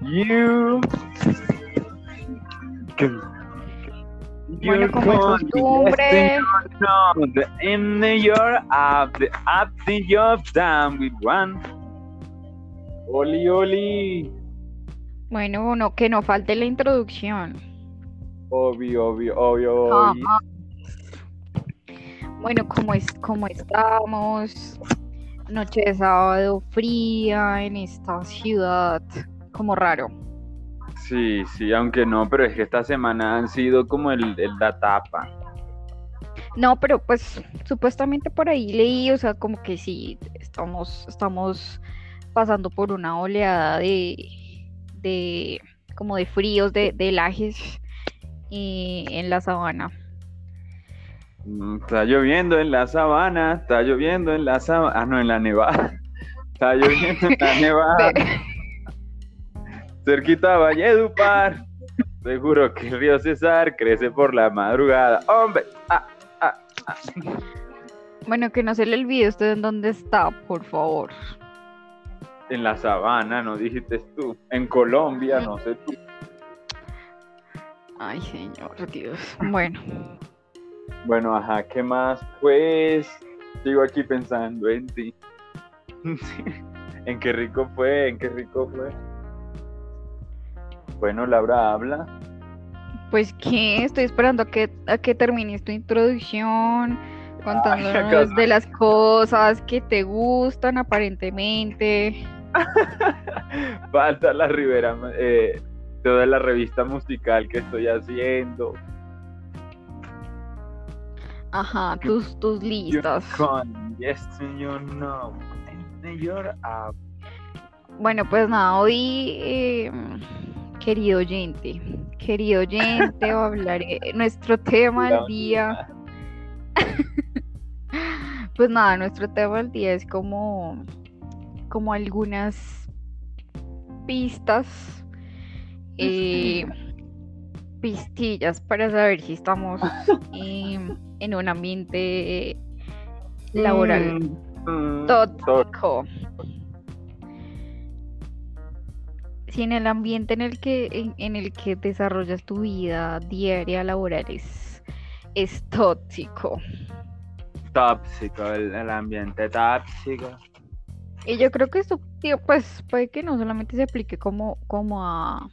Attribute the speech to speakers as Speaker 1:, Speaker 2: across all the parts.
Speaker 1: You.
Speaker 2: Bueno, como es costumbre.
Speaker 1: In your app, the app in your time with one. Oli, oli.
Speaker 2: Bueno, no, que no falte la introducción.
Speaker 1: Obvio, obvio, obvio.
Speaker 2: Ah,
Speaker 1: obvio.
Speaker 2: ah. Bueno, como es, como estamos, noche de sábado fría en esta ciudad, como raro.
Speaker 1: Sí, sí, aunque no, pero es que esta semana han sido como el, el la tapa.
Speaker 2: No, pero pues supuestamente por ahí leí, o sea, como que sí, estamos, estamos pasando por una oleada de, de como de fríos, de, de helajes eh, en la sabana.
Speaker 1: Mm, Está lloviendo en la sabana, está lloviendo en la sabana, ah, no, en la nevada. Está lloviendo en la nevada, cerquita a Valledupar. Seguro que el río César crece por la madrugada. Hombre, ah, ah, ah.
Speaker 2: Bueno, que no se le olvide usted en dónde está, por favor.
Speaker 1: en la sabana, no dijiste tú. En Colombia, no sé tú.
Speaker 2: Ay, señor Dios. Bueno,
Speaker 1: Bueno, ajá, ¿qué más? Pues sigo aquí pensando en ti. en qué rico fue, en qué rico fue. Bueno, Laura habla.
Speaker 2: pues que estoy esperando a que, a que termines tu introducción, contándonos de las cosas que te gustan aparentemente.
Speaker 1: Falta la Rivera, eh, toda la revista musical que estoy haciendo.
Speaker 2: Ajá, tus, tus listas.
Speaker 1: Con Yes in your app.
Speaker 2: Bueno, pues nada, hoy, eh, querido oyente, querido oyente, hablaré nuestro tema del día. Pues nada, nuestro tema del día es como, como algunas pistas, eh, pistillas para saber si estamos em, en un ambiente laboral
Speaker 1: Mm, mm,
Speaker 2: tóxico. Si en el ambiente en el que, en, en el que desarrollas tu vida diaria laboral es, es tóxico.
Speaker 1: Tóxico, el, el ambiente tóxico.
Speaker 2: Y yo creo que esto, pues puede que no solamente se aplique como, como a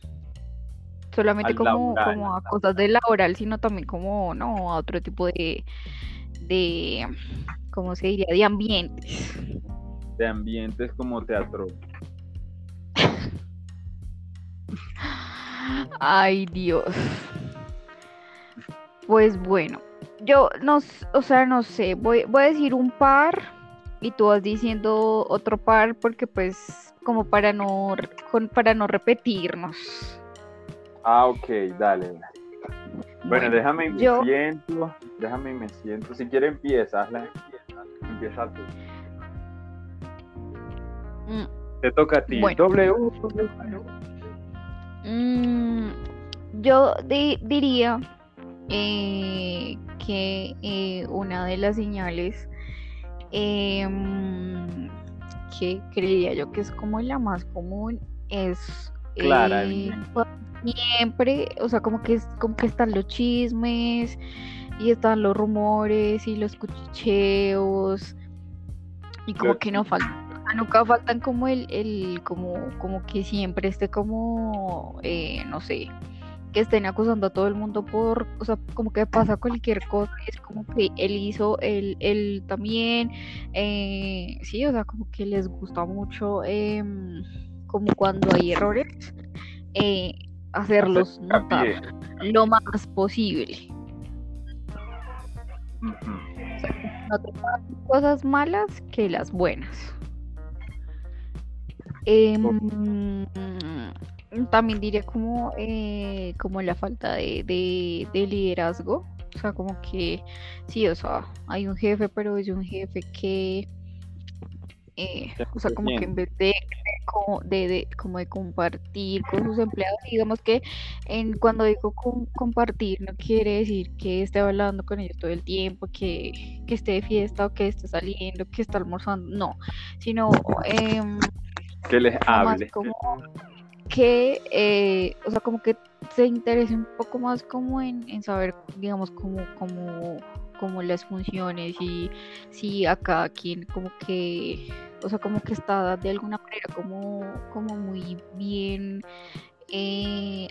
Speaker 2: solamente como,
Speaker 1: laboral,
Speaker 2: como a cosas de laboral, sino también como, no, a otro tipo de, de, ¿cómo se diría? De ambientes.
Speaker 1: De ambientes como teatro.
Speaker 2: Ay, Dios. Pues bueno, yo no, o sea, no sé, voy, voy a decir un par y tú vas diciendo otro par porque pues como para no, para no repetirnos.
Speaker 1: Ah, ok, dale. Bueno, déjame y me siento. Déjame y me siento. Si quieres empieza, hazla. Empieza tú.
Speaker 2: Mm,
Speaker 1: Te toca a ti.
Speaker 2: Bueno.
Speaker 1: W. W.
Speaker 2: mm, yo di- diría eh, que eh, una de las señales em, que creería yo que es como la más común es
Speaker 1: Clara,
Speaker 2: eh, siempre, o sea, como que es, como que están los chismes y están los rumores y los cuchicheos y como que no faltan, sea, nunca faltan como el, el como, como que siempre esté como, eh, no sé, que estén acusando a todo el mundo por, o sea, como que pasa cualquier cosa, es como que él hizo, él, él también, eh, sí, o sea, como que les gusta mucho, em, como cuando hay errores, eh, hacerlos notar lo más posible. No te cosas malas que las buenas. Em, también diría como, eh, como la falta de, de- de liderazgo. O sea, como que sí, o sea, hay un jefe, pero es un jefe que, eh, o sea,
Speaker 1: se
Speaker 2: como que en vez de, como de, de- como de compartir con sus empleados, digamos que en, cuando digo com- compartir no quiere decir que esté hablando con ellos todo el tiempo, que, que esté de fiesta o que esté saliendo, que esté almorzando, no, sino em,
Speaker 1: que les hable.
Speaker 2: como que, eh, o sea, como que se interese un poco más como en, en saber, digamos, como, como, como las funciones y si a cada quien como que, o sea, como que está de alguna manera como, como muy bien eh,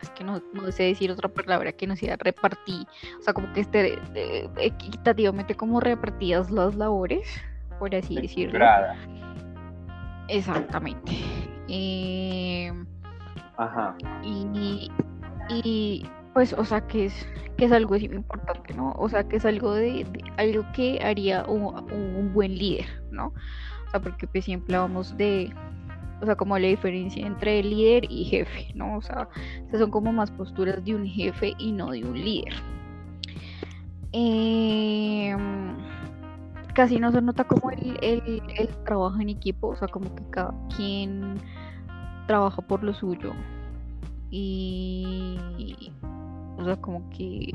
Speaker 2: es que no, no, sé decir otra palabra que no sea repartir, o sea, como que esté eh, equitativamente como repartidas las labores, por así decirlo. Exactamente. Eh,
Speaker 1: Ajá.
Speaker 2: Y, y, pues, o sea, que es, que es algo importante, ¿no? O sea, que es algo de, algo que haría un, un, buen líder, ¿no? O sea, porque pues siempre hablamos de, o sea, como la diferencia entre líder y jefe, ¿no? O sea, son como más posturas de un jefe y no de un líder. Em, casi no se nota como el, el, el, trabajo en equipo, o sea, como que cada quien trabaja por lo suyo. Y o sea, como que,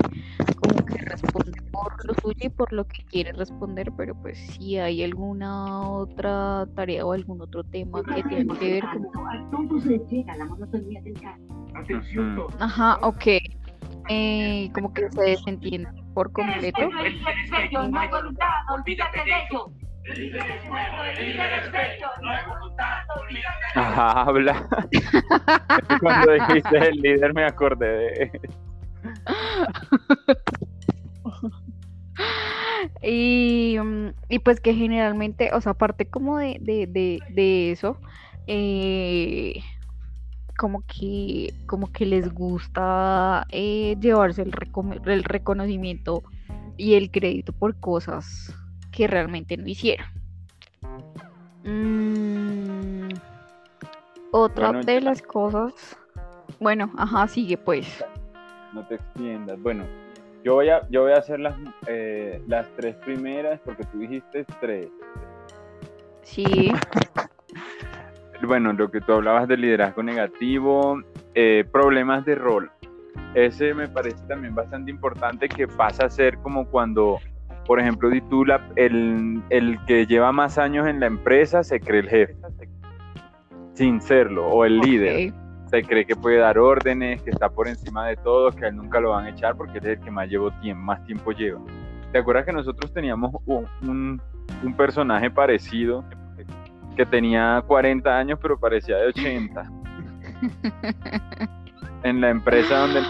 Speaker 2: como que responde por lo suyo y por lo que quiere responder, pero pues si hay alguna otra tarea o algún otro tema que tiene que ver con... Ajá, ok. Eh, como que se desentiende por completo.
Speaker 1: Ajá, habla. Cuando dijiste el líder me acordé de
Speaker 2: y, mm, y, pues que generalmente, o sea, aparte como de, de, de, eso, eh, como que como que les gusta eh, llevarse el, el, reconocimiento y el crédito por cosas que realmente no hicieron. Mm, otra de las cosas, bueno, ajá, sigue pues
Speaker 1: no te extiendas. Bueno, yo voy a, yo voy a hacer las, eh, las tres primeras porque tú dijiste tres.
Speaker 2: Sí.
Speaker 1: Bueno, lo que tú hablabas de liderazgo negativo, eh, problemas de rol. Ese me parece también bastante importante que pasa a ser como cuando, por ejemplo, tú el, el que lleva más años en la empresa se cree el jefe, sin serlo, o el líder se cree que puede dar órdenes, que está por encima de todo, que a él nunca lo van a echar porque es el que más, llevo tiempo, más tiempo lleva. ¿Te acuerdas que nosotros teníamos un, un, personaje parecido que tenía 40 años pero parecía de 80? en la empresa donde...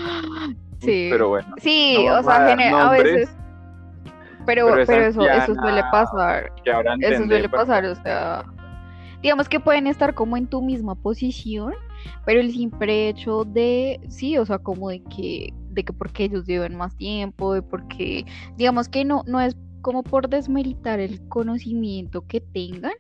Speaker 2: Sí,
Speaker 1: pero bueno.
Speaker 2: Sí, o sea, a, veces... Pero, pero, eso, eso suele pasar. eso suele pasar, o sea digamos que pueden estar como en tu misma posición, pero el simple hecho de, sí, o sea, como de que, de que porque ellos llevan más tiempo, de porque, digamos que no, no es como por desmeritar el conocimiento que tengan,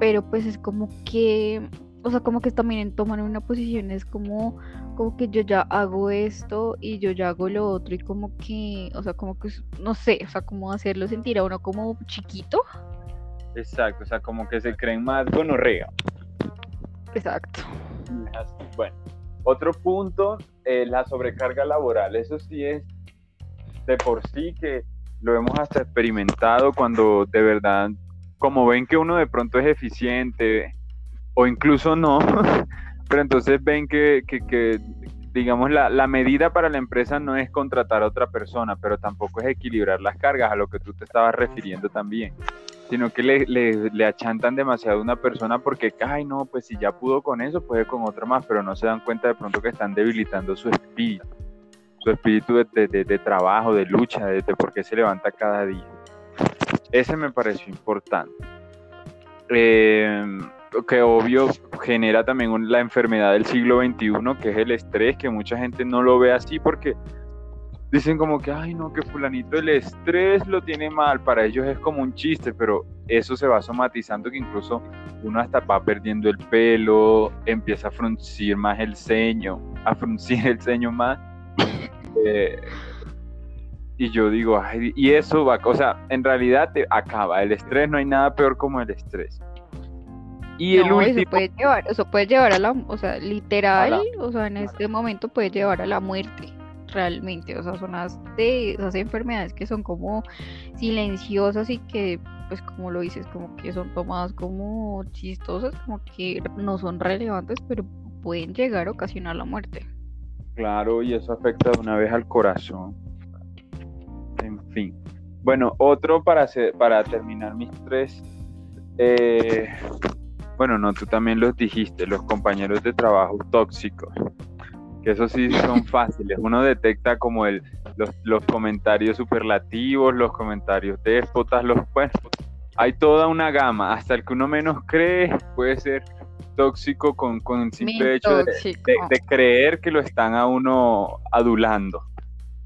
Speaker 2: pero pues es como que, o sea, como que también toman una posición, es como, como que yo ya hago esto y yo ya hago lo otro y como que, o sea, como que, no sé, o sea, como hacerlo sentir a uno como chiquito.
Speaker 1: Exacto, o sea, como que se creen más gonorrea.
Speaker 2: Exacto.
Speaker 1: Bueno, otro punto, eh, la sobrecarga laboral. Eso sí es de por sí que lo hemos hasta experimentado cuando de verdad, como ven que uno de pronto es eficiente o incluso no, pero entonces ven que, digamos, la, la, medida para la empresa no es contratar a otra persona, pero tampoco es equilibrar las cargas, a lo que tú te estabas refiriendo también sino que le, le, achantan demasiado a una persona porque, ay, no, pues si ya pudo con eso, puede con otra más, pero no se dan cuenta de pronto que están debilitando su espíritu, su espíritu de, de, trabajo, de lucha, de, por qué se levanta cada día. Ese me pareció importante. Eh, que obvio genera también la enfermedad del siglo XXI, que es el estrés, que mucha gente no lo ve así porque dicen como que, ay, no, que fulanito el estrés lo tiene mal, para ellos es como un chiste, pero eso se va somatizando que incluso uno hasta va perdiendo el pelo, empieza a fruncir más el ceño, a fruncir el ceño más. Eh, y yo digo, ay, y eso va, o sea, en realidad te acaba, el estrés no hay nada peor como el estrés.
Speaker 2: Y el último... eso puede llevar, eso puede llevar a la, o sea, literal, o sea, en este momento puede llevar a la muerte realmente, o sea, son de esas enfermedades que son como silenciosas y que pues como lo dices, como que son tomadas como chistosas, como que no son relevantes, pero pueden llegar a ocasionar la muerte.
Speaker 1: Claro, y eso afecta de una vez al corazón. En fin. Bueno, otro para, hacer, para terminar mis tres. Eh, bueno, no, tú también los dijiste, los compañeros de trabajo tóxicos. Que eso sí son fáciles. Uno detecta como el, los, comentarios superlativos, los comentarios déspotas, los pues, hay toda una gama, hasta el que uno menos cree puede ser tóxico con, con el simple hecho de, creer que lo están a uno adulando.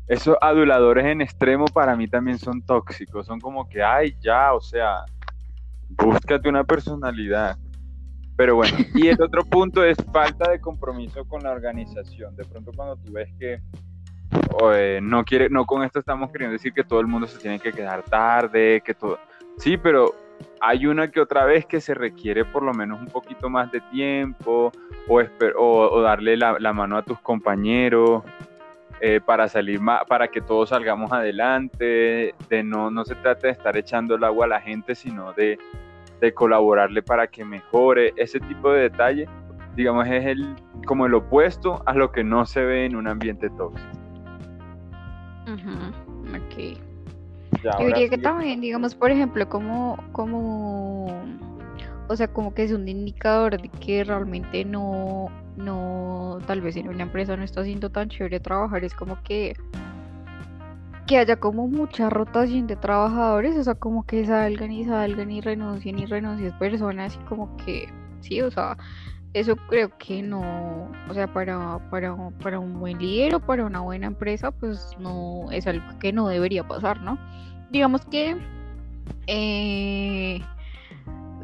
Speaker 1: Esos aduladores en extremo para mí también son tóxicos, son como que, ay, ya, o sea, búscate una personalidad. Pero bueno, y el otro punto es falta de compromiso con la organización. De pronto cuando tú ves que eh, no quiere, no con esto estamos queriendo decir que todo el mundo se tiene que quedar tarde, que todo. Sí, pero hay una que otra vez que se requiere por lo menos un poquito más de tiempo o, o, darle la, mano a tus compañeros eh, para salir más, para que todos salgamos adelante. De no, no se trata de estar echando el agua a la gente, sino de, de colaborarle para que mejore. Ese tipo de detalle, digamos, es el como el opuesto a lo que no se ve en un ambiente tóxico.
Speaker 2: Ok. Yo diría que también, digamos, por ejemplo, como, como, o sea, como que es un indicador de que realmente no, no, tal vez en una empresa no está siendo tan chévere trabajar, es como que, que haya como mucha rotación de trabajadores, o sea, como que salgan y salgan y renuncien y renuncien personas y como que, sí, o sea, eso creo que no, o sea, para, para, para un buen líder o para una buena empresa, pues no es algo que no debería pasar, ¿no? Digamos que eh,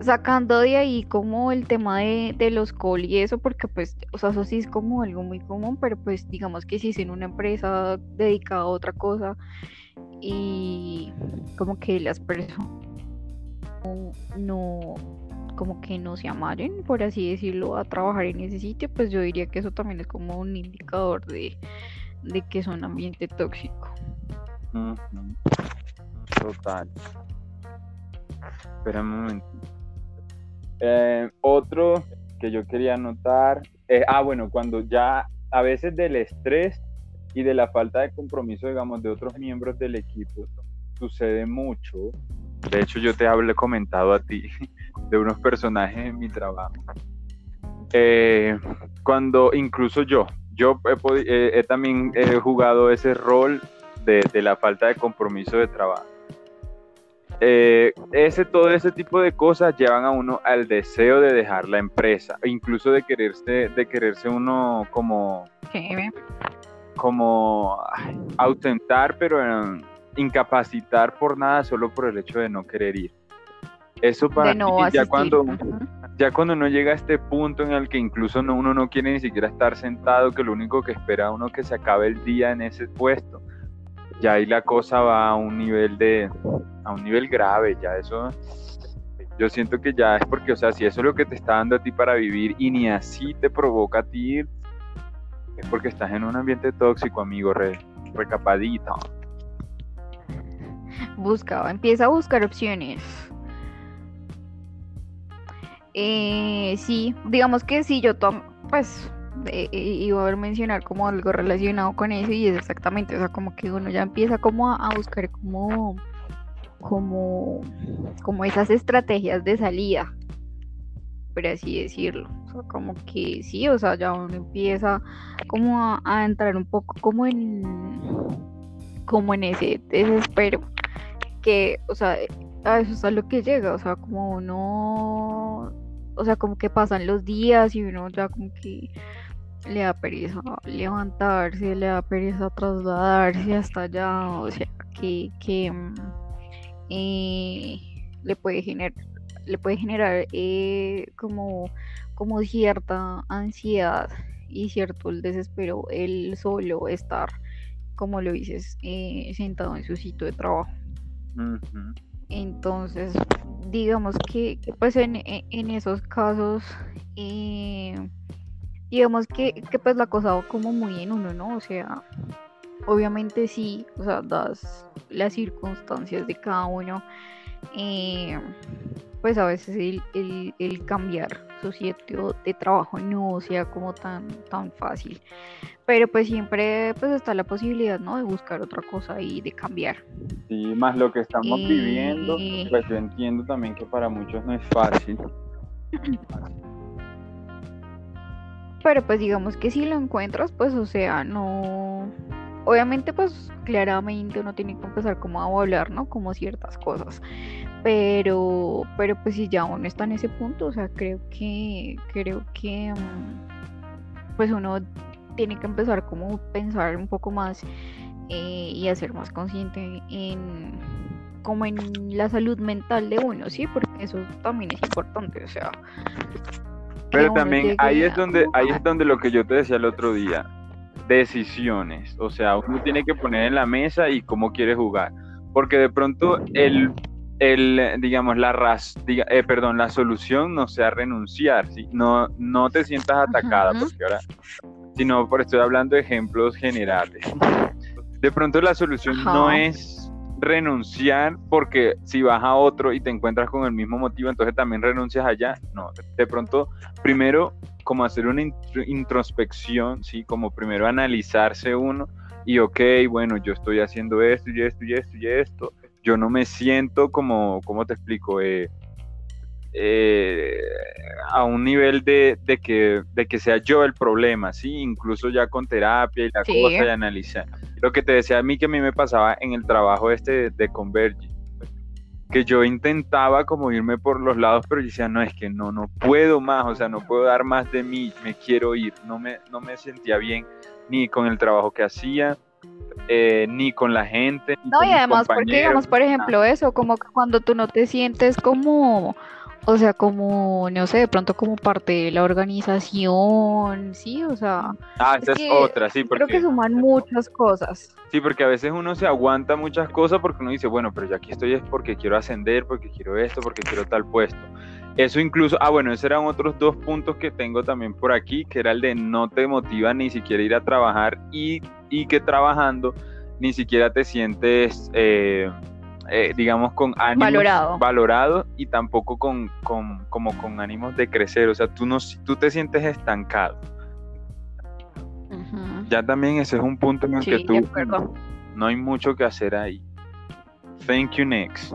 Speaker 2: sacando de ahí como el tema de, de los call y eso, porque pues, o sea, eso sí es como algo muy común, pero pues digamos que si es en una empresa dedicada a otra cosa y como que las personas no como que no se amaren, por así decirlo, a trabajar en ese sitio, pues yo diría que eso también es como un indicador de, que es un ambiente tóxico.
Speaker 1: Total. Espera un momento. Eh, otro que yo quería notar, ah, bueno, cuando ya a veces del estrés y de la falta de compromiso, digamos, de otros miembros del equipo, sucede mucho. De hecho, yo te hablé comentado a ti de unos personajes en mi trabajo. Eh, cuando incluso yo, yo he, también he jugado ese rol de, la falta de compromiso de trabajo. Eh, ese, todo ese tipo de cosas llevan a uno al deseo de dejar la empresa, incluso de quererse, de quererse uno como, como autentar, pero incapacitar por nada solo por el hecho de no querer ir. Eso para mí, ya cuando, ya cuando uno llega a este punto en el que incluso no, uno no quiere ni siquiera estar sentado, que lo único que espera uno que se acabe el día en ese puesto, ya ahí la cosa va a un nivel de, a un nivel grave, ya eso, yo siento que ya es porque, o sea, si eso es lo que te está dando a ti para vivir y ni así te provoca a ti es porque estás en un ambiente tóxico, amigo, re, recapadito.
Speaker 2: Busca, empieza a buscar opciones eh, sí, digamos que sí, yo tomo, pues eh, iba a mencionar como algo relacionado con eso y es exactamente, o sea, como que uno ya empieza como a, buscar como, como, como esas estrategias de salida, por así decirlo, o sea, como que sí, o sea, ya uno empieza como a, a entrar un poco como en, como en ese desespero, que, o sea, a eso es a lo que llega, o sea, como uno o sea, como que pasan los días y uno ya como que le da pereza levantarse, le da pereza trasladarse hasta allá, o sea, que, que mm, eh, le puede generar, le puede generar eh, como, como cierta ansiedad y cierto el desespero el solo estar, como lo dices, eh, sentado en su sitio de trabajo. Entonces, digamos que, pues en, en, esos casos, eh, digamos que, pues la cosa va como muy en uno, ¿no? O sea, obviamente sí, o sea, das las circunstancias de cada uno, eh, pues a veces el, el, cambiar su sitio de trabajo no sea como tan, tan fácil. Pero pues siempre pues está la posibilidad, ¿no? De buscar otra cosa y de cambiar.
Speaker 1: Sí, más lo que estamos viviendo, pues yo entiendo también que para muchos no es fácil.
Speaker 2: Pero pues digamos que si lo encuentras, pues o sea, no... Obviamente pues claramente uno tiene que empezar como a hablar, ¿no? Como ciertas cosas. Pero, pero pues si ya uno está en ese punto, o sea, creo que, creo que mm, pues uno tiene que empezar como a pensar un poco más eh, y a ser más consciente en como en la salud mental de uno, ¿sí? Porque eso también es importante, o sea,
Speaker 1: pero también ahí es donde ahí es donde lo que yo te decía el otro día, decisiones, o sea, uno tiene que poner en la mesa y cómo quiere jugar, porque de pronto el el digamos la ras, eh, perdón, la solución no sea renunciar, ¿sí? No no te sientas atacada porque ahora sino por estoy hablando de ejemplos generales. De pronto la solución no es renunciar porque si vas a otro y te encuentras con el mismo motivo, entonces también renuncias allá. No, de pronto, primero como hacer una introspección, ¿sí? Como primero analizarse uno y, ok, bueno, yo estoy haciendo esto y esto y esto y esto. Yo no me siento como, ¿cómo te explico? Eh, eh, a un nivel de, que, de que sea yo el problema, ¿sí? Incluso ya con terapia y la cosa y analizar. Lo que te decía a mí que a mí me pasaba en el trabajo este de Converge, que yo intentaba como irme por los lados, pero yo decía, no, es que no, no puedo más, o sea, no puedo dar más de mí, me quiero ir, no me, no me sentía bien ni con el trabajo que hacía, eh, ni con la gente.
Speaker 2: no, y además, porque digamos, por ejemplo, eso, como que cuando tú no te sientes como o sea, como, no sé, de pronto como parte de la organización, sí, o sea.
Speaker 1: Ah, esa es, otra, sí,
Speaker 2: porque. Creo que suman muchas cosas.
Speaker 1: Sí, porque a veces uno se aguanta muchas cosas porque uno dice, bueno, pero yo aquí estoy es porque quiero ascender, porque quiero esto, porque quiero tal puesto. Eso incluso, ah, bueno, esos eran otros dos puntos que tengo también por aquí, que era el de no te motiva ni siquiera ir a trabajar y, y que trabajando ni siquiera te sientes. Eh, eh, digamos, con ánimos
Speaker 2: valorado.
Speaker 1: valorado y tampoco con, con, como con ánimos de crecer. O sea, tú, no, tú te sientes estancado. Ya también ese es un punto en el que tú no hay mucho que hacer ahí. Thank you next.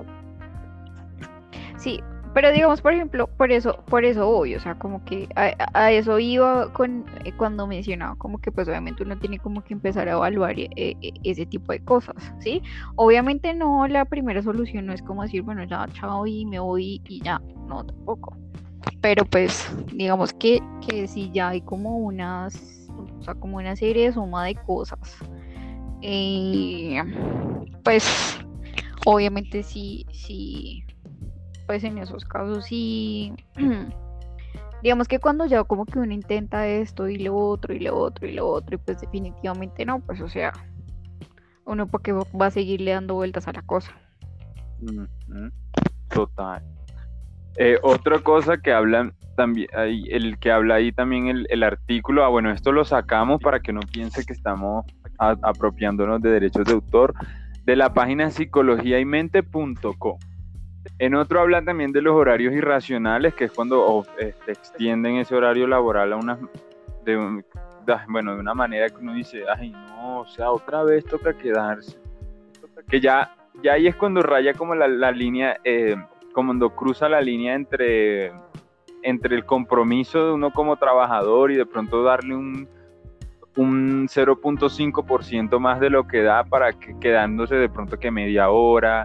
Speaker 2: Sí, pero digamos, por ejemplo, por eso, por eso obvio, o sea, como que a, eso iba con eh, cuando mencionaba, como que pues obviamente uno tiene como que empezar a evaluar eh, eh, ese tipo de cosas, ¿sí? Obviamente no, la primera solución no es como decir, bueno, ya, chao y me voy y ya, no, tampoco. Pero pues, digamos que, que si ya hay como unas, o sea, como una serie de suma de cosas, pues, obviamente sí, sí pues en esos casos sí, digamos que cuando ya como que uno intenta esto y lo otro y lo otro y lo otro y pues definitivamente no, pues o sea, uno porque va a seguirle dando vueltas a la cosa.
Speaker 1: Total. Eh, otra cosa que hablan también, el que habla ahí también el, artículo, ah bueno, esto lo sacamos para que no piense que estamos apropiándonos de derechos de autor, de la página psicologiaymente.com. En otro hablan también de los horarios irracionales, que es cuando este, extienden ese horario laboral a una, de, bueno, de una manera que uno dice, ay no, o sea, otra vez toca quedarse. Que ya, ya ahí es cuando raya como la, línea, eh, como cuando cruza la línea entre, entre el compromiso de uno como trabajador y de pronto darle un, un 0.5% más de lo que da para que quedándose de pronto que media hora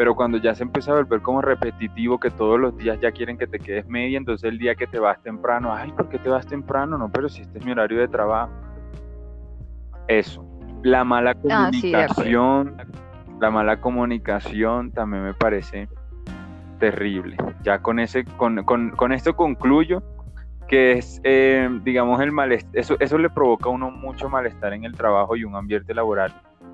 Speaker 1: pero cuando ya se empieza a volver como repetitivo, que todos los días ya quieren que te quedes media, entonces el día que te vas temprano, ay, ¿por qué te vas temprano? No, pero si este es mi horario de trabajo. Eso. La mala ah, comunicación, la mala comunicación también me parece terrible. Ya con ese, con, con, con esto concluyo que es, eh, digamos, el malestar, eso, eso le provoca a uno mucho malestar en el trabajo y un ambiente laboral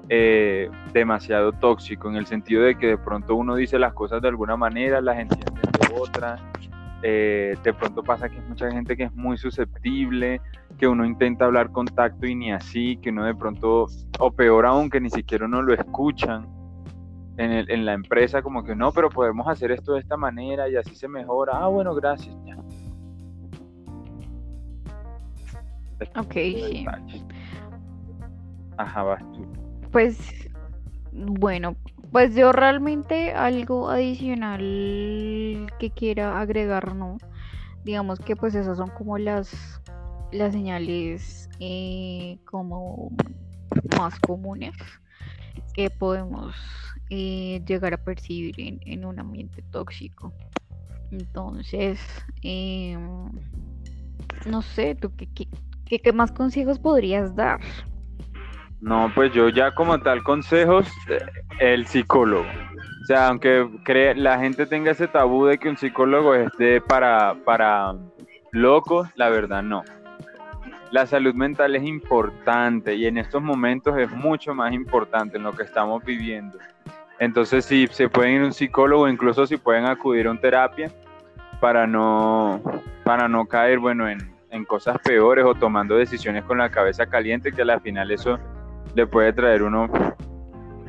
Speaker 1: eh, demasiado tóxico, en el sentido de que de pronto uno dice las cosas de alguna manera, las entiende de otra. Eh, de pronto pasa que hay mucha gente que es muy susceptible, que uno intenta hablar con tacto y ni así, que uno de pronto, o peor aún, que ni siquiera uno lo escuchan. en, el- en la empresa como que no, pero podemos hacer esto de esta manera y así se mejora. Ah, bueno, gracias. Ya.
Speaker 2: Ok.
Speaker 1: Ajá, vas tú.
Speaker 2: Pues, bueno, pues yo realmente algo adicional que quiera agregar, ¿no? Digamos que pues esas son como las, las señales eh, como más comunes que podemos eh, llegar a percibir en, un ambiente tóxico. Entonces, em, no sé, ¿tú qué- qué- qué más consejos podrías dar?
Speaker 1: No, pues yo ya como tal consejos, eh, el psicólogo. O sea, aunque cree, la gente tenga ese tabú de que un psicólogo es de para, para locos, la verdad no. La salud mental es importante y en estos momentos es mucho más importante en lo que estamos viviendo. Entonces, si se pueden ir a un psicólogo, incluso si pueden acudir a una terapia para no, para no caer, bueno, en, en cosas peores o tomando decisiones con la cabeza caliente, que al final eso le puede traer uno,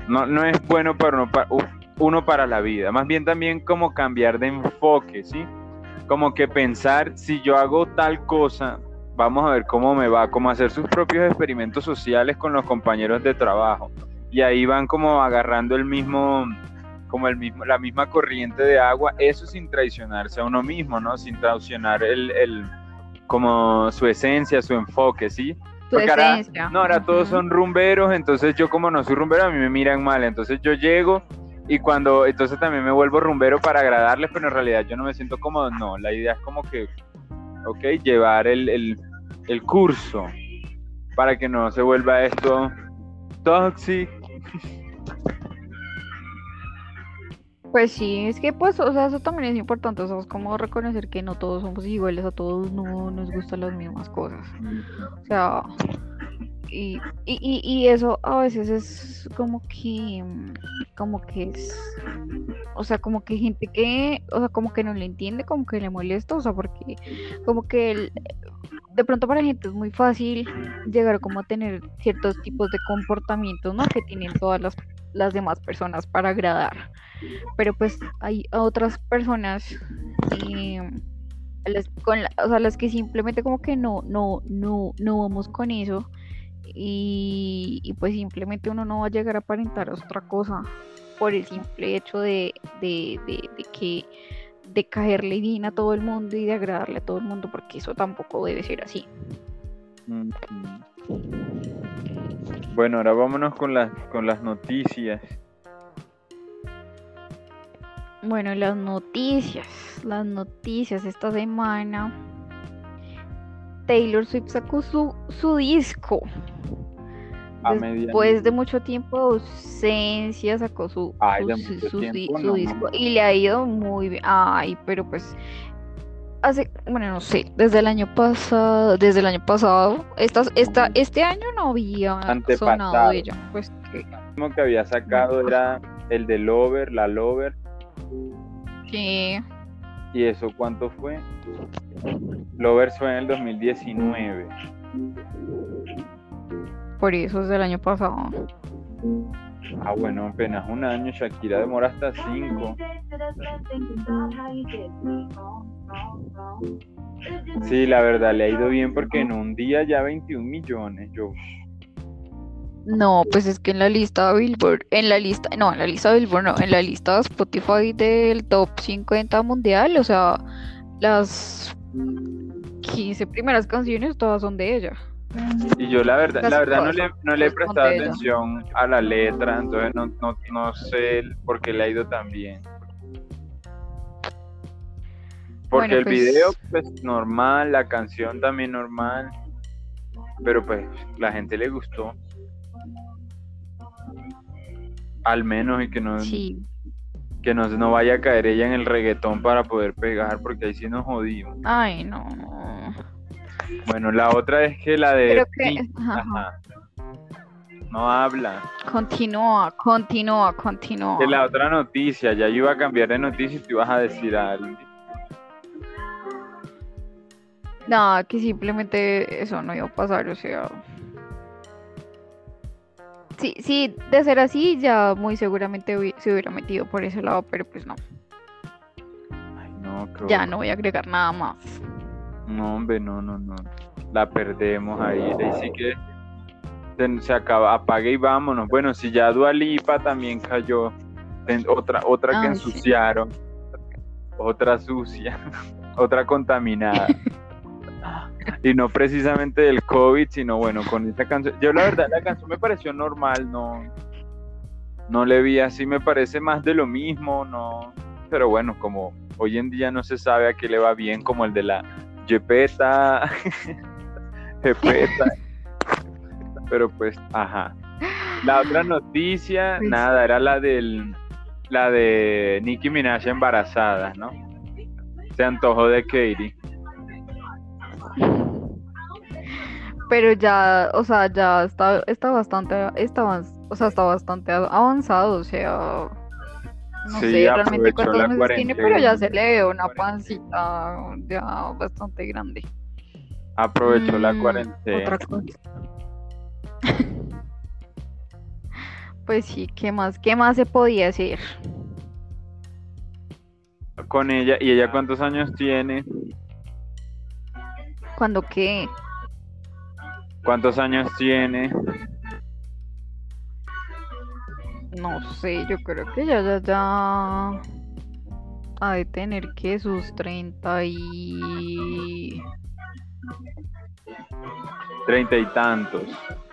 Speaker 1: no, no es bueno para uno, para uno para la vida, más bien también como cambiar de enfoque, ¿sí? Como que pensar, si yo hago tal cosa, vamos a ver cómo me va, como hacer sus propios experimentos sociales con los compañeros de trabajo. Y ahí van como agarrando el mismo, como el mismo, la misma corriente de agua, eso sin traicionarse a uno mismo, ¿no? Sin traicionar el, el como su esencia, su enfoque, ¿sí?
Speaker 2: Tu
Speaker 1: ahora- no, ahora todos son rumberos, entonces yo como no soy rumbero, a mí me miran mal, entonces yo llego y cuando, entonces también me vuelvo rumbero para agradarles, pero en realidad yo no me siento cómodo, no, la idea es como que, ok, llevar el, el, el curso para que no se vuelva esto tóxico.
Speaker 2: Pues sí, es que pues, o sea, eso también es importante, o sea, es como reconocer que no todos somos iguales, a todos no nos gustan las mismas cosas. O sea, y, y, y, eso a veces es como que, como que es, o sea, como que gente que, o sea, como que no le entiende, como que le molesta, o sea, porque como que de pronto para la gente es muy fácil llegar como a tener ciertos tipos de comportamientos, ¿no? Que tienen todas las, las demás personas para agradar. Pero pues hay otras personas eh, a las, con la- o sea, las que simplemente como que no, no, no, no vamos con eso y, pues simplemente uno no va a llegar a aparentar otra cosa por el simple hecho de, de, de, de que de caerle bien a todo el mundo y de agradarle a todo el mundo porque eso tampoco debe ser así.
Speaker 1: Bueno, ahora vámonos con las, con las noticias.
Speaker 2: Bueno, las noticias, las noticias esta semana. Taylor Swift sacó su, su disco.
Speaker 1: A
Speaker 2: Después de mucho tiempo de ausencia sacó su,
Speaker 1: Ay,
Speaker 2: su, su-
Speaker 1: mucho
Speaker 2: su di-
Speaker 1: tiempo,
Speaker 2: su
Speaker 1: no.
Speaker 2: disco y le ha ido muy bien. Ay, pero pues hace, bueno, no sé, desde el año pasado, desde el año pasado, esta, esta, este año no había sonado de ella. Pues que-
Speaker 1: El último que había sacado era el de Lover, la Lover.
Speaker 2: que
Speaker 1: ¿Y eso cuánto fue? Lover fue en el 2019.
Speaker 2: por eso es del año pasado.
Speaker 1: Ah, bueno, apenas un año. Shakira demora hasta cinco. Sí, la verdad le ha ido bien porque en un día ya 21 millones. Yo,
Speaker 2: No, pues es que en la lista de Billboard, en la lista, no, en la lista de Billboard, no, en la lista de Spotify del top 50 mundial, o sea, las 15 primeras canciones todas son de ella.
Speaker 1: Y yo la verdad, la verdad no le, no le he prestado atención a la letra, entonces no, no, no sé por qué le ha ido tan bien. Porque
Speaker 2: Bueno,
Speaker 1: el
Speaker 2: pues-
Speaker 1: video, pues normal, la canción también normal, pero pues la gente le gustó. Al menos y que no,
Speaker 2: Sí,
Speaker 1: que no, no vaya a caer ella en el reggaetón para poder pegar, porque ahí sí nos jodimos.
Speaker 2: ay, no.
Speaker 1: Bueno, la otra es que la de
Speaker 2: Creo que, ajá,
Speaker 1: ajá, no habla.
Speaker 2: continúa, continúa, continúa.
Speaker 1: De la otra noticia, ya yo iba a cambiar de noticia y tú ibas a decir algo.
Speaker 2: Nada, que simplemente eso no iba a pasar, o sea. Sí, sí, de ser así, ya muy seguramente se hubiera metido por ese lado, pero pues no.
Speaker 1: Ay, no, qué
Speaker 2: Ya no voy a agregar nada más.
Speaker 1: No, hombre, no, no, no. La perdemos ahí. Ahí sí que se, se acaba, apague y vámonos. Bueno, si ya Dualipa también cayó. otra, otra que
Speaker 2: Ay, sí.
Speaker 1: ensuciaron. Otra sucia. otra contaminada. y no precisamente del COVID, sino bueno, con esta canción. Yo la verdad, la canción me pareció normal, no. No le vi así, me parece más de lo mismo, no. Pero bueno, como hoy en día no se sabe a qué le va bien, como el de la Jepeta, Jepeta. Pero pues, ajá. La otra noticia,
Speaker 2: Pues-
Speaker 1: nada, era la del la de Nicki Minaj embarazada, ¿no? Se antojó de Katie.
Speaker 2: Pero ya, o sea, ya está, está bastante, está, o sea, está bastante avanzado, o sea, no
Speaker 1: Sí,
Speaker 2: sé realmente
Speaker 1: aprovechó
Speaker 2: cuántos
Speaker 1: la
Speaker 2: meses tiene, pero ya se le ve una pancita ya bastante grande.
Speaker 1: Aprovechó la
Speaker 2: Mm,
Speaker 1: cuarentena.
Speaker 2: Otra cosa. Pues sí, ¿qué más? ¿Qué más se podía hacer?
Speaker 1: Con ella, ¿y ella cuántos años tiene?
Speaker 2: ¿Cuándo qué?
Speaker 1: ¿Cuántos años tiene?
Speaker 2: No sé, yo creo que ya, ya, ya ha de tener que sus 30 y...
Speaker 1: Treinta y tantos.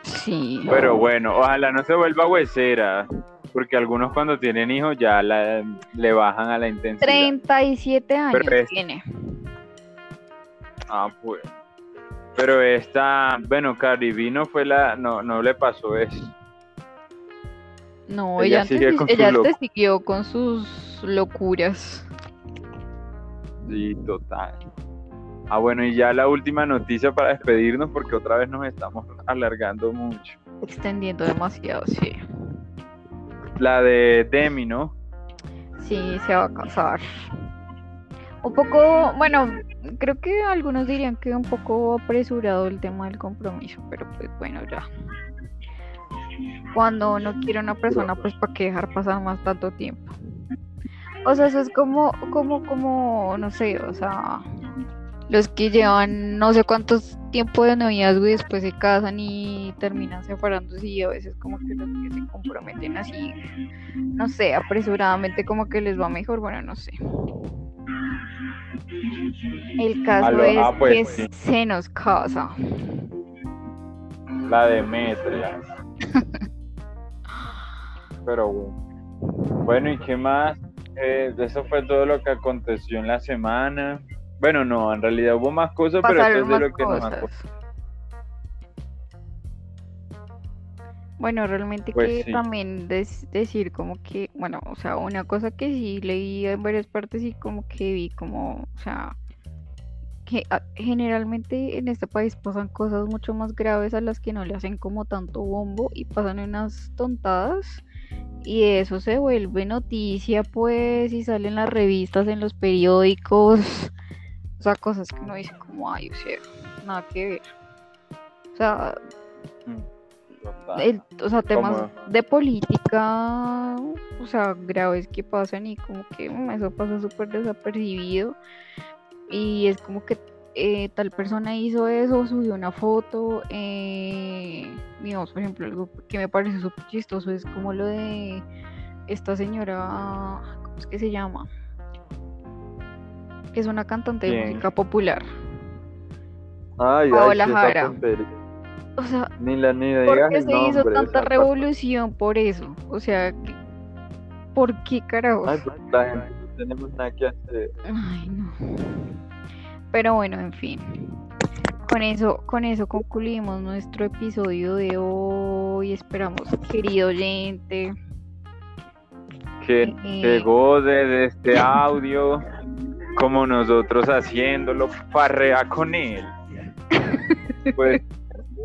Speaker 2: Sí.
Speaker 1: Pero bueno, ojalá no se vuelva huesera, porque algunos cuando tienen hijos ya la- le bajan a la intensidad.
Speaker 2: 37 años
Speaker 1: es-
Speaker 2: tiene.
Speaker 1: Ah, pues. Pero esta, bueno, Cardi no fue la, no, no le pasó eso.
Speaker 2: No,
Speaker 1: Ella
Speaker 2: ella, antes,
Speaker 1: sigue
Speaker 2: sí-
Speaker 1: con su
Speaker 2: ella
Speaker 1: loco.
Speaker 2: antes siguió con sus locuras.
Speaker 1: Sí, total. Ah, bueno, y ya la última noticia para despedirnos, porque otra vez nos estamos alargando mucho.
Speaker 2: Extendiendo demasiado, sí.
Speaker 1: La de Demi, ¿no?
Speaker 2: Sí, se va a casar. Un poco, bueno, creo que algunos dirían que un poco apresurado el tema del compromiso, pero pues bueno, ya. Cuando uno quiere una persona, pues para qué dejar pasar más tanto tiempo. O sea, eso es como, como, como, no sé, o sea, los que llevan no sé cuántos tiempo de noviazgo y después se casan y terminan separándose y a veces como que los que se comprometen así no sé, apresuradamente como que les va mejor, bueno, no sé. El caso es
Speaker 1: ah, pues,
Speaker 2: que
Speaker 1: sí.
Speaker 2: se nos casa.
Speaker 1: La de Metria. Pero bueno. Bueno, ¿y qué más? Eh, eso fue todo lo que aconteció en la semana. Bueno, no, en realidad hubo más cosas, pero esto es de lo que nos
Speaker 2: cosas.
Speaker 1: acordamos.
Speaker 2: Bueno, realmente
Speaker 1: Pues
Speaker 2: que
Speaker 1: sí.
Speaker 2: también decir como que, bueno, o sea, una cosa que sí leí en varias partes y como que vi como, o sea, que ah, generalmente en este país pasan cosas mucho más graves a las que no le hacen como tanto bombo y pasan unas tontadas y eso se vuelve noticia pues y sale en las revistas, en los periódicos, o sea, cosas que uno dice como, ay, o sea, nada que ver. O sea, el- o sea, temas de política, o sea, graves que pasan y como que mm, eso pasa súper desapercibido y es como que eh, tal persona hizo eso, subió una foto, eh, digamos, por ejemplo, algo que me parece súper chistoso es como lo de esta señora, ¿cómo es que se llama? Que es una cantante de música popular.
Speaker 1: Ay, ay,
Speaker 2: Paola
Speaker 1: esa
Speaker 2: Jara. O sea,
Speaker 1: Ni la ni
Speaker 2: ¿Por qué se hizo tanta revolución por eso? O sea, ¿qué- ¿por qué carajos?
Speaker 1: Ay, tenemos nada que hacer.
Speaker 2: Ay, no. Pero bueno, en fin. Con eso, con eso concluimos nuestro episodio de hoy. Esperamos, querido oyente.
Speaker 1: Que
Speaker 2: Eh,
Speaker 1: te goce de este audio, como nosotros haciéndolo, farrea con él. Pues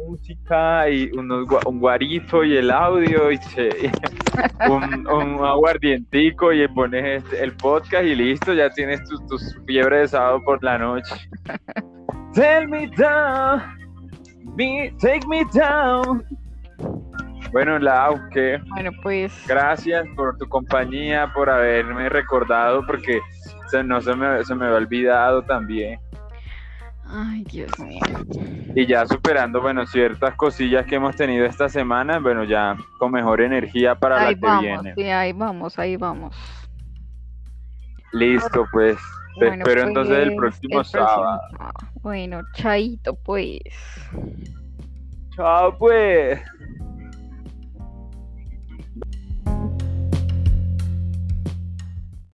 Speaker 1: música y unos, un guarito y el audio y se- un, un aguardientico y pones este- el podcast y listo, ya tienes tus tus fiebre de sábado por la noche. Tell me down, me, take me down. Bueno, Lau, que
Speaker 2: Bueno, pues
Speaker 1: gracias por tu compañía, por haberme recordado, porque se, no se me, se me había olvidado también.
Speaker 2: Ay, Dios mío.
Speaker 1: Y ya superando, bueno, ciertas cosillas que hemos tenido esta semana, bueno, ya con mejor energía para
Speaker 2: Ahí
Speaker 1: la que
Speaker 2: vamos,
Speaker 1: viene.
Speaker 2: sí, ahí vamos, ahí vamos.
Speaker 1: Listo, pues. Te
Speaker 2: Bueno,
Speaker 1: espero entonces el
Speaker 2: pues,
Speaker 1: próximo
Speaker 2: el próximo sábado. Bueno, chaito, pues.
Speaker 1: Chao, pues.